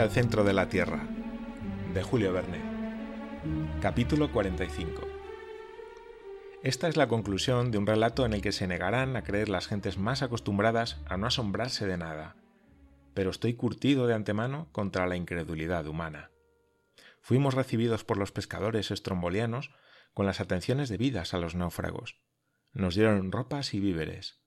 Al centro de la Tierra, de Julio Verne. Capítulo 45. Esta es la conclusión de un relato en el que se negarán a creer las gentes más acostumbradas a no asombrarse de nada, pero estoy curtido de antemano contra la incredulidad humana. Fuimos recibidos por los pescadores estrombolianos con las atenciones debidas a los náufragos. Nos dieron ropas y víveres.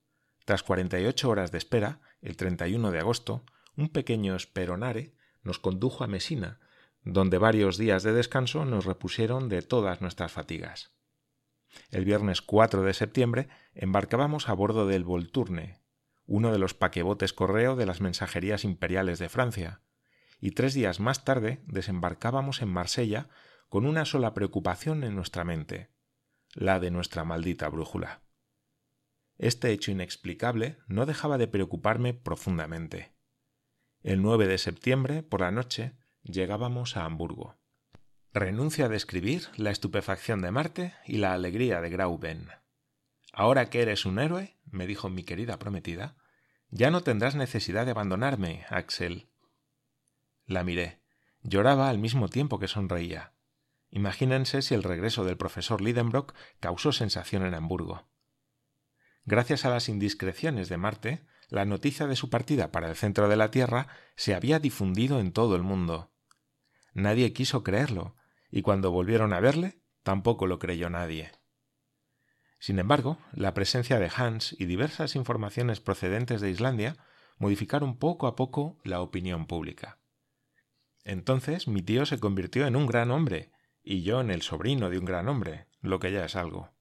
Tras 48 horas de espera, el 31 de agosto, un pequeño speronare nos condujo a Mesina, donde varios días de descanso nos repusieron de todas nuestras fatigas. El viernes 4 de septiembre embarcábamos a bordo del Volturne, uno de los paquebotes correo de las mensajerías imperiales de Francia, y tres días más tarde desembarcábamos en Marsella con una sola preocupación en nuestra mente, la de nuestra maldita brújula. Este hecho inexplicable no dejaba de preocuparme profundamente. El 9 de septiembre, por la noche, llegábamos a Hamburgo. Renuncia a describir la estupefacción de Marte y la alegría de Grauben. Ahora que eres un héroe, me dijo mi querida prometida, ya no tendrás necesidad de abandonarme, Axel. La miré. Lloraba al mismo tiempo que sonreía. Imagínense si el regreso del profesor Lidenbrock causó sensación en Hamburgo. Gracias a las indiscreciones de Marte, la noticia de su partida para el centro de la Tierra se había difundido en todo el mundo. Nadie quiso creerlo, y cuando volvieron a verle, tampoco lo creyó nadie. Sin embargo, la presencia de Hans y diversas informaciones procedentes de Islandia modificaron poco a poco la opinión pública. Entonces mi tío se convirtió en un gran hombre, y yo en el sobrino de un gran hombre, lo que ya es algo.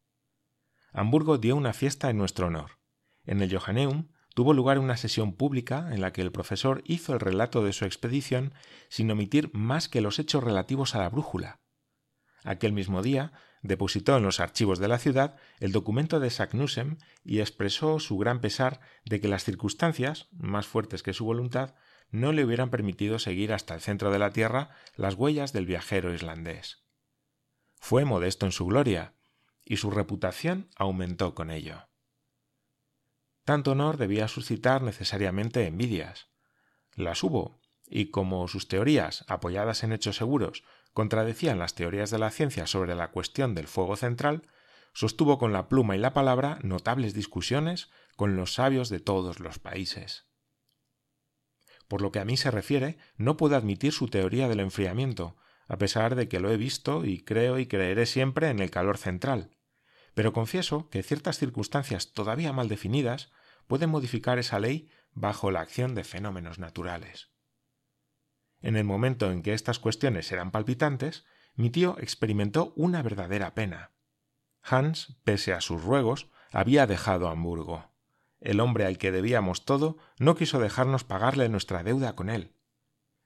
Hamburgo dio una fiesta en nuestro honor. En el Johanneum tuvo lugar una sesión pública en la que el profesor hizo el relato de su expedición sin omitir más que los hechos relativos a la brújula. Aquel mismo día depositó en los archivos de la ciudad el documento de Saknussem y expresó su gran pesar de que las circunstancias, más fuertes que su voluntad, no le hubieran permitido seguir hasta el centro de la Tierra las huellas del viajero islandés. Fue modesto en su gloria, y su reputación aumentó con ello. Tanto honor debía suscitar necesariamente envidias. Las hubo, y como sus teorías, apoyadas en hechos seguros, contradecían las teorías de la ciencia sobre la cuestión del fuego central, sostuvo con la pluma y la palabra notables discusiones con los sabios de todos los países. Por lo que a mí se refiere, no puedo admitir su teoría del enfriamiento, a pesar de que lo he visto y creo y creeré siempre en el calor central pero confieso que ciertas circunstancias todavía mal definidas pueden modificar esa ley bajo la acción de fenómenos naturales. En el momento en que estas cuestiones eran palpitantes, mi tío experimentó una verdadera pena. Hans, pese a sus ruegos, había dejado Hamburgo. El hombre al que debíamos todo no quiso dejarnos pagarle nuestra deuda con él.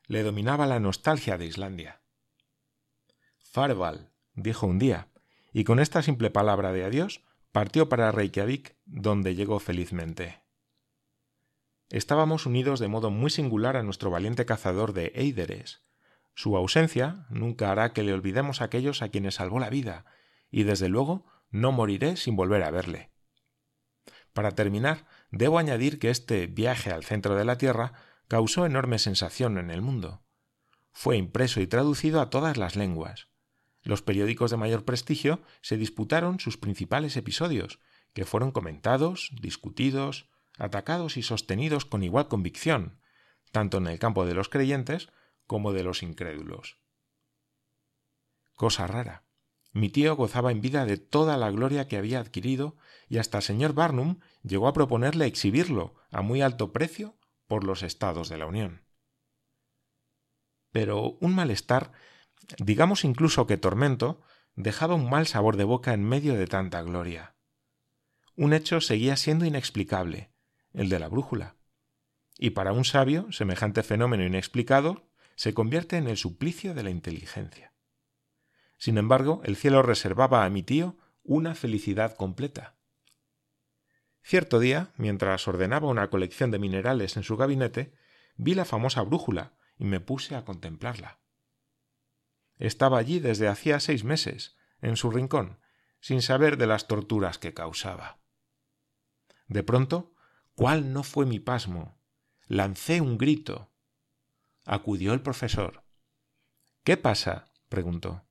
Le dominaba la nostalgia de Islandia. Farval, dijo un día, y con esta simple palabra de adiós partió para Reykjavik, donde llegó felizmente. Estábamos unidos de modo muy singular a nuestro valiente cazador de Eideres. Su ausencia nunca hará que le olvidemos a aquellos a quienes salvó la vida, y desde luego no moriré sin volver a verle. Para terminar, debo añadir que este viaje al centro de la Tierra causó enorme sensación en el mundo. Fue impreso y traducido a todas las lenguas. Los periódicos de mayor prestigio se disputaron sus principales episodios, que fueron comentados, discutidos, atacados y sostenidos con igual convicción, tanto en el campo de los creyentes como de los incrédulos. Cosa rara. Mi tío gozaba en vida de toda la gloria que había adquirido y hasta el señor Barnum llegó a proponerle exhibirlo a muy alto precio por los estados de la Unión. Pero un malestar digamos incluso que Tormento dejaba un mal sabor de boca en medio de tanta gloria. Un hecho seguía siendo inexplicable, el de la brújula. Y para un sabio, semejante fenómeno inexplicado se convierte en el suplicio de la inteligencia. Sin embargo, el cielo reservaba a mi tío una felicidad completa. Cierto día, mientras ordenaba una colección de minerales en su gabinete, vi la famosa brújula y me puse a contemplarla. Estaba allí desde hacía seis meses, en su rincón, sin saber de las torturas que causaba. De pronto, ¿cuál no fue mi pasmo? Lancé un grito. acudió el profesor. ¿Qué pasa? preguntó.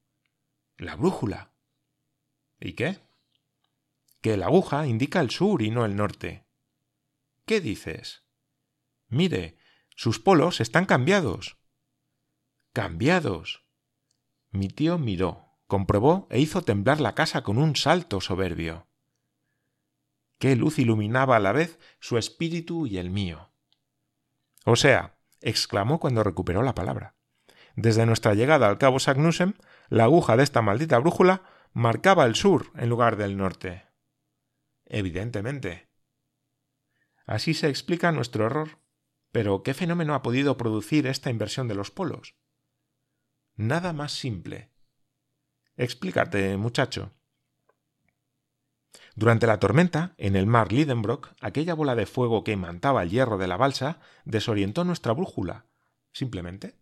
La brújula. ¿Y qué? Que la aguja indica el sur y no el norte. ¿Qué dices? Mire, sus polos están cambiados. Cambiados. Mi tío miró, comprobó e hizo temblar la casa con un salto soberbio. Qué luz iluminaba a la vez su espíritu y el mío. O sea, exclamó cuando recuperó la palabra. Desde nuestra llegada al cabo Sagnusem, la aguja de esta maldita brújula marcaba el sur en lugar del norte. Evidentemente. Así se explica nuestro error. Pero ¿qué fenómeno ha podido producir esta inversión de los polos? Nada más simple. Explícate, muchacho. Durante la tormenta, en el mar Lidenbrock, aquella bola de fuego que imantaba el hierro de la balsa desorientó nuestra brújula. Simplemente.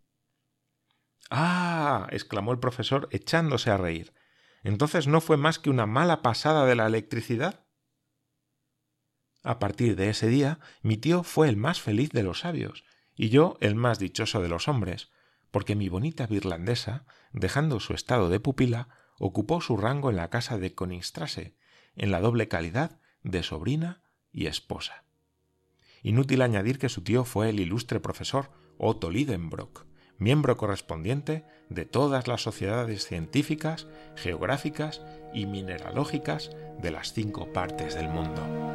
Ah. exclamó el profesor echándose a reír. Entonces no fue más que una mala pasada de la electricidad. A partir de ese día, mi tío fue el más feliz de los sabios, y yo el más dichoso de los hombres, porque mi bonita virlandesa, dejando su estado de pupila, ocupó su rango en la casa de Koningstrasse, en la doble calidad de sobrina y esposa. Inútil añadir que su tío fue el ilustre profesor Otto Lidenbrock, miembro correspondiente de todas las sociedades científicas, geográficas y mineralógicas de las cinco partes del mundo.